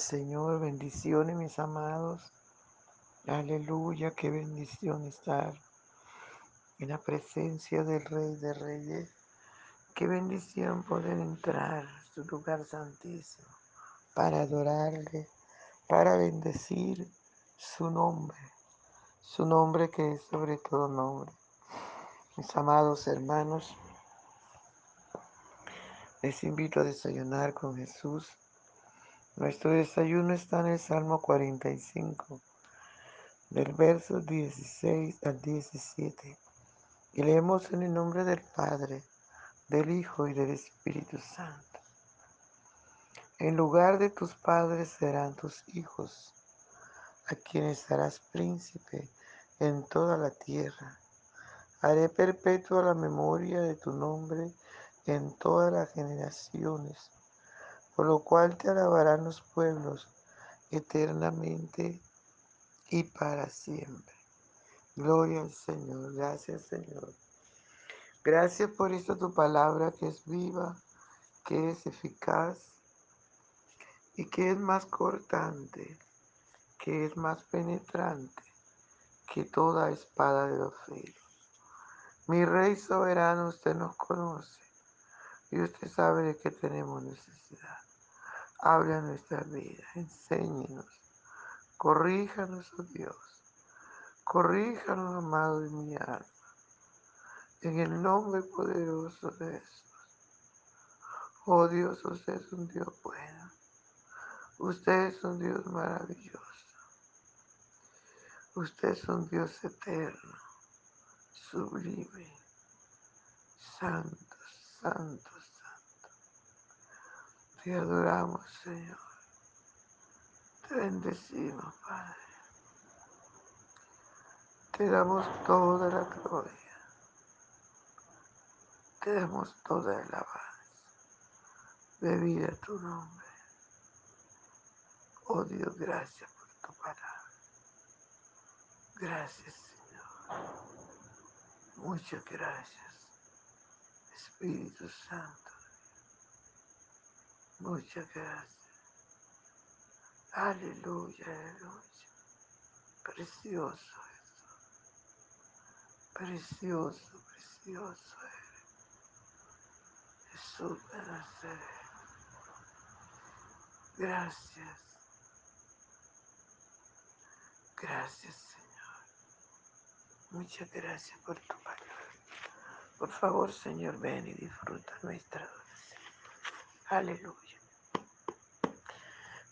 Señor, bendiciones mis amados. Aleluya, qué bendición estar en la presencia del Rey de Reyes. Qué bendición poder entrar a su lugar santísimo para adorarle, para bendecir su nombre, su nombre que es sobre todo nombre. Mis amados hermanos, les invito a desayunar con Jesús. Nuestro desayuno está en el Salmo 45 del verso 16 al 17. Y leemos en el nombre del Padre, del Hijo y del Espíritu Santo. En lugar de tus padres serán tus hijos, a quienes harás príncipe en toda la tierra. Haré perpetua la memoria de tu nombre en todas las generaciones, por lo cual te alabarán los pueblos eternamente y para siempre. Gloria al Señor. Gracias, Señor. Gracias por esta tu palabra que es viva, que es eficaz y que es más cortante, que es más penetrante que toda espada de dos filos. Mi Rey soberano, usted nos conoce y usted sabe de qué tenemos necesidad. Habla nuestra vida, enséñenos, corríjanos, oh Dios Corríjanos, amado de mi alma, en el nombre poderoso de Jesús. Oh Dios, usted es un Dios bueno. Usted es un Dios maravilloso. Usted es un Dios eterno, sublime, santo, santo, santo. Te adoramos, Señor. Te bendecimos, Padre. Te damos toda la gloria. Te damos toda la alabanza. Bebida tu nombre. Oh Dios, gracias por tu palabra. Gracias, Señor. Muchas gracias. Espíritu Santo. Muchas gracias. Aleluya, aleluya. Precioso. Precioso, precioso eres. Jesús de Nazaret. Gracias. Gracias, Señor. Muchas gracias por tu palabra. Por favor, Señor, ven y disfruta nuestra oración. Aleluya.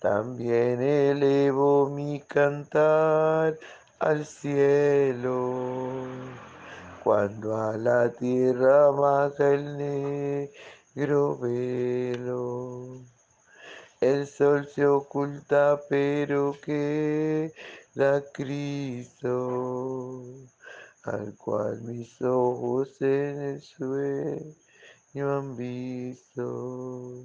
También elevo mi cantar al cielo cuando a la tierra baja el negro velo. El sol se oculta, pero queda Cristo, al cual mis ojos en el sueño han visto.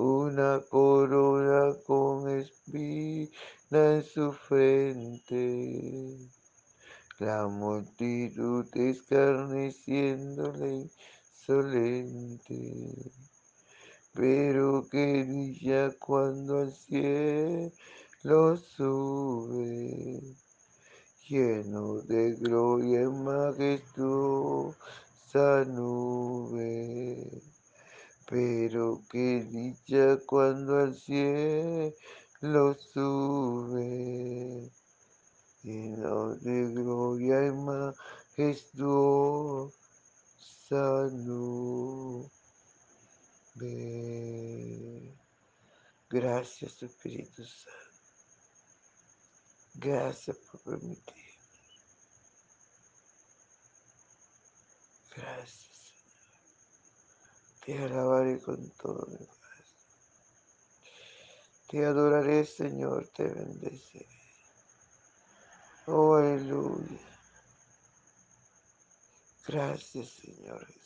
una corona con espina en su frente. La multitud escarneciéndole insolente. Pero que cuando al cielo sube, lleno de gloria y majestuosa nube pero qué dicha cuando al cielo sube, lleno de gloria y majestuosa nube. Gracias Espíritu Santo. Gracias por permitir. Gracias. Te alabaré con todo mi corazón. Te adoraré, Señor, te bendeciré. Oh, aleluya. Gracias, Señor Jesús.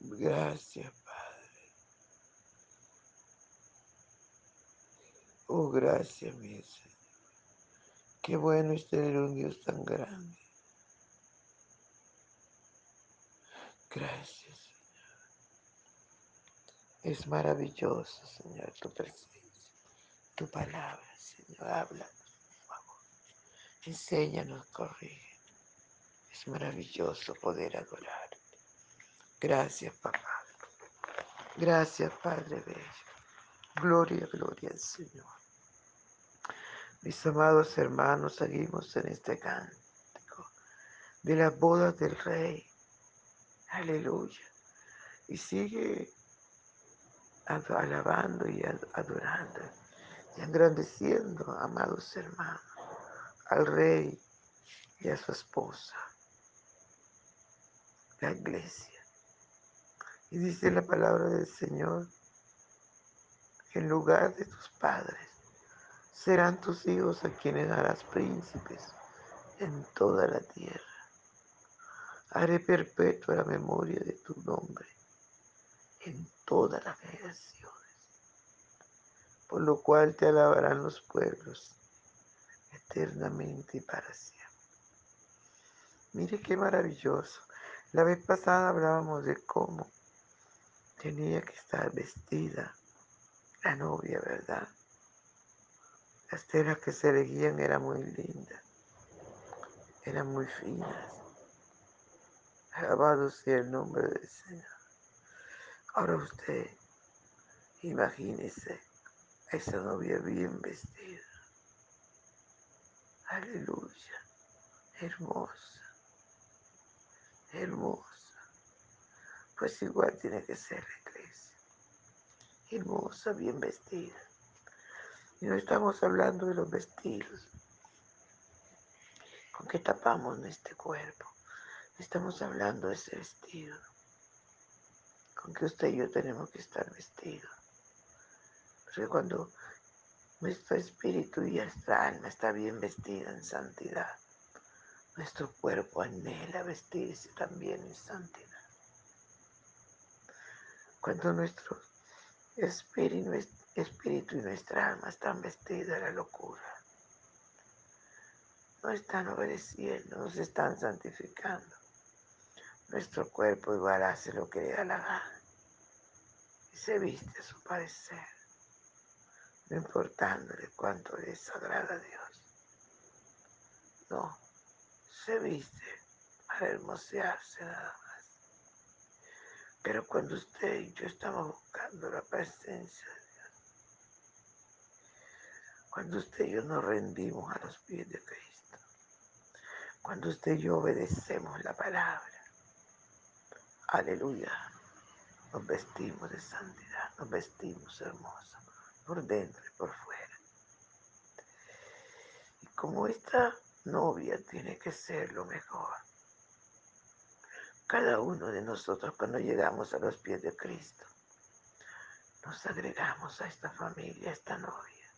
Gracias, Padre. Oh, gracias, mi Señor. Qué bueno es tener un Dios tan grande. Gracias, Señor. Es maravilloso, Señor, tu presencia, tu palabra, Señor. Habla, por favor. Enséñanos, corrige. Es maravilloso poder adorarte. Gracias, papá. Gracias, Padre Bello. Gloria, gloria al Señor. Mis amados hermanos, seguimos en este cántico de las bodas del Rey. Aleluya. Y sigue alabando y adorando y engrandeciendo, amados hermanos, al Rey y a su esposa, la iglesia. Y dice la palabra del Señor, en lugar de tus padres serán tus hijos a quienes harás príncipes en toda la tierra. Haré perpetua la memoria de tu nombre en todas las generaciones, por lo cual te alabarán los pueblos eternamente y para siempre. Mire qué maravilloso. La vez pasada hablábamos de cómo tenía que estar vestida la novia, ¿verdad? Las telas que se elegían eran muy lindas, eran muy finas. Alabado sea el nombre del Señor. Ahora usted, imagínese a esa novia bien vestida. Aleluya. Hermosa. Hermosa. Pues igual tiene que ser la iglesia. Hermosa, bien vestida. Y no estamos hablando de los vestidos con que tapamos nuestro cuerpo. Estamos hablando de ese vestido con que usted y yo tenemos que estar vestidos. Porque cuando nuestro espíritu y nuestra alma está bien vestida en santidad, nuestro cuerpo anhela vestirse también en santidad. Cuando nuestro espíritu y nuestra alma están vestidas de la locura, no están obedeciendo, no se están santificando. Nuestro cuerpo igual hace lo que le da la gana y se viste a su parecer, no importándole cuánto le desagrada a Dios. No, se viste para hermosearse nada más. Pero cuando usted y yo estamos buscando la presencia de Dios, cuando usted y yo nos rendimos a los pies de Cristo, cuando usted y yo obedecemos la palabra. Aleluya. Nos vestimos de santidad, nos vestimos hermosos, por dentro y por fuera. Y como esta novia tiene que ser lo mejor, cada uno de nosotros cuando llegamos a los pies de Cristo, nos agregamos a esta familia, a esta novia.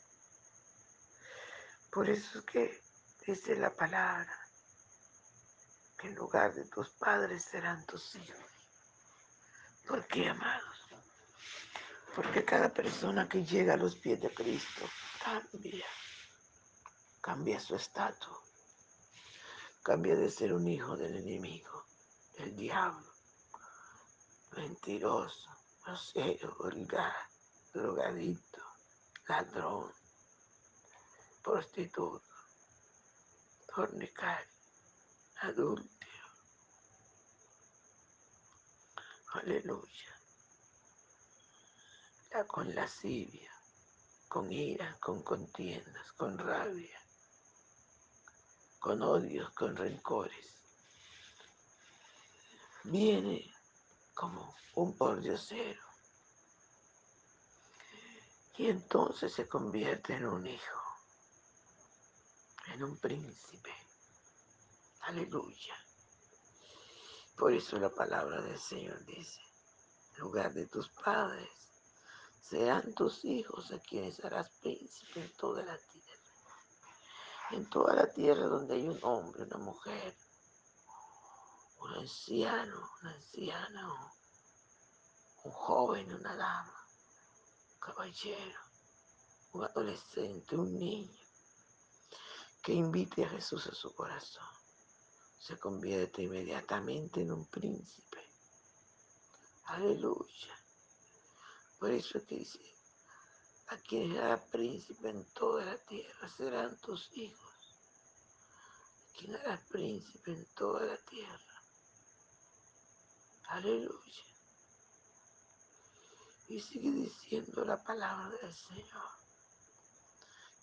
Por eso es que dice la palabra, que en lugar de tus padres serán tus hijos. ¿Por qué, amados? Porque cada persona que llega a los pies de Cristo cambia, cambia su estatus, cambia de ser un hijo del enemigo, del diablo, mentiroso, grosero, vulgar, drogadito, ladrón, prostituto, fornicario adulto. Aleluya. La con lascivia, con ira, con contiendas, con rabia, con odios, con rencores. Viene como un pordiosero. Y entonces se convierte en un hijo, en un príncipe Aleluya. Por eso la palabra del Señor dice, en lugar de tus padres, serán tus hijos a quienes harás príncipe en toda la tierra. En toda la tierra donde hay un hombre, una mujer, un anciano, una anciana, un joven, una dama, un caballero, un adolescente, un niño, que invite a Jesús a su corazón se convierte inmediatamente en un príncipe. Aleluya. Por eso que dice, a quien hará príncipe en toda la tierra serán tus hijos. quien hará príncipe en toda la tierra. Aleluya. Y sigue diciendo la palabra del Señor,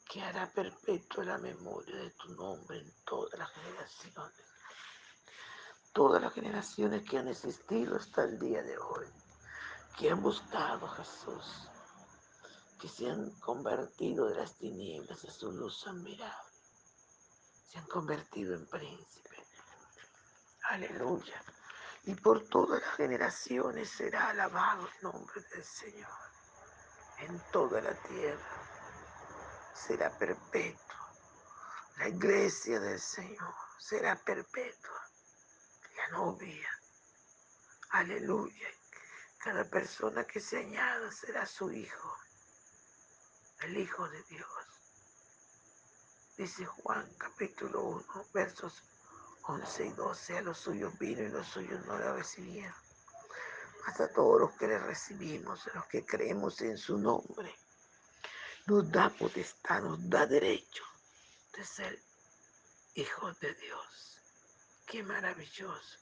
que hará perpetua la memoria de tu nombre en todas las generaciones todas las generaciones que han existido hasta el día de hoy, que han buscado a Jesús, que se han convertido de las tinieblas a su luz admirable, se han convertido en príncipe. Aleluya. Y por todas las generaciones será alabado el nombre del Señor. En toda la tierra será perpetuo. La iglesia del Señor será perpetua novia. Aleluya. Cada persona que se será su hijo, el Hijo de Dios. Dice Juan capítulo 1, versos 11 y 12, a los suyos vino y los suyos no lo recibieron. Hasta todos los que le recibimos, los que creemos en su nombre, nos da potestad, nos da derecho de ser hijos de Dios. Qué maravilloso.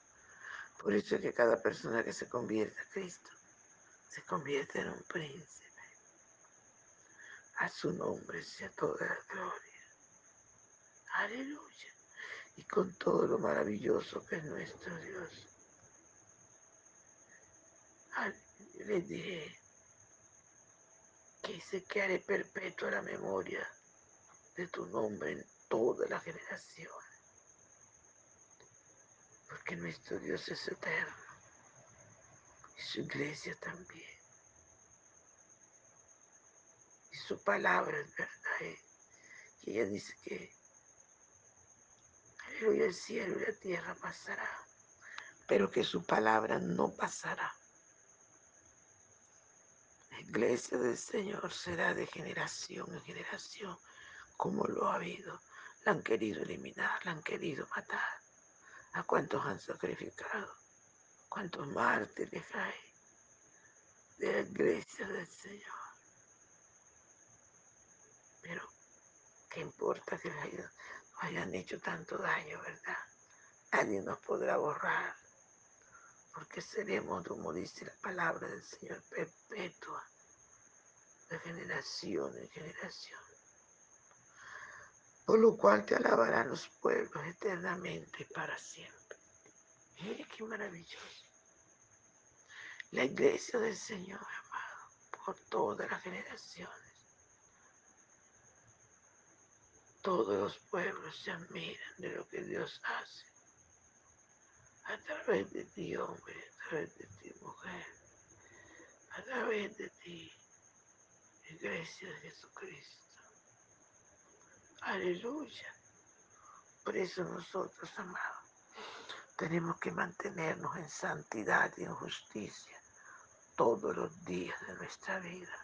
Por eso es que cada persona que se convierte a Cristo se convierte en un príncipe. A su nombre sea toda la gloria. Aleluya. Y con todo lo maravilloso que es nuestro Dios. Les diré que se quede perpetua la memoria de tu nombre en toda la generación porque nuestro Dios es eterno y su iglesia también. Y su palabra es verdad. ¿eh? Y ella dice que el cielo y la tierra pasará, pero que su palabra no pasará. La iglesia del Señor será de generación en generación, como lo ha habido. La han querido eliminar, la han querido matar. ¿A cuántos han sacrificado? ¿Cuántos mártires hay de la iglesia del Señor? Pero, ¿qué importa que nos hayan hecho tanto daño, verdad? Nadie nos podrá borrar, porque seremos, como dice la palabra del Señor, perpetua, de generación en generación. Por lo cual te alabarán los pueblos eternamente y para siempre. Mire qué maravilloso. La iglesia del Señor, amado, por todas las generaciones. Todos los pueblos se admiran de lo que Dios hace. A través de ti, hombre, a través de ti, mujer, a través de ti, iglesia de Jesucristo. Aleluya. Por eso nosotros, amados, tenemos que mantenernos en santidad y en justicia todos los días de nuestra vida,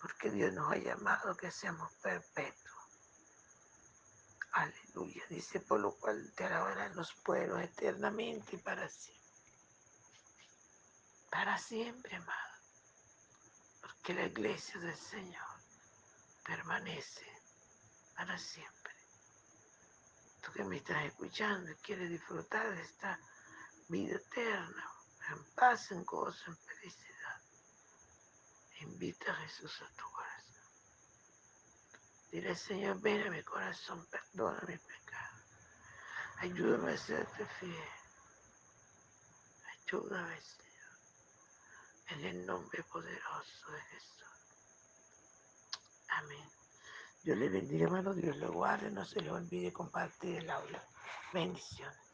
porque Dios nos ha llamado que seamos perpetuos. Aleluya. Dice, por lo cual te alabarán los pueblos eternamente y para siempre. Para siempre, amado. Porque la iglesia del Señor permanece para siempre tú que me estás escuchando y quieres disfrutar de esta vida eterna, en paz, en gozo, en felicidad, invita a Jesús a tu corazón. Dile, Señor, ven a mi corazón, perdona mi pecado. Ayúdame a serte fiel. Ayúdame, Señor. En el nombre poderoso de Jesús. Amén. Dios le bendiga, hermano. Dios lo guarde. No se le olvide compartir el aula. Bendiciones.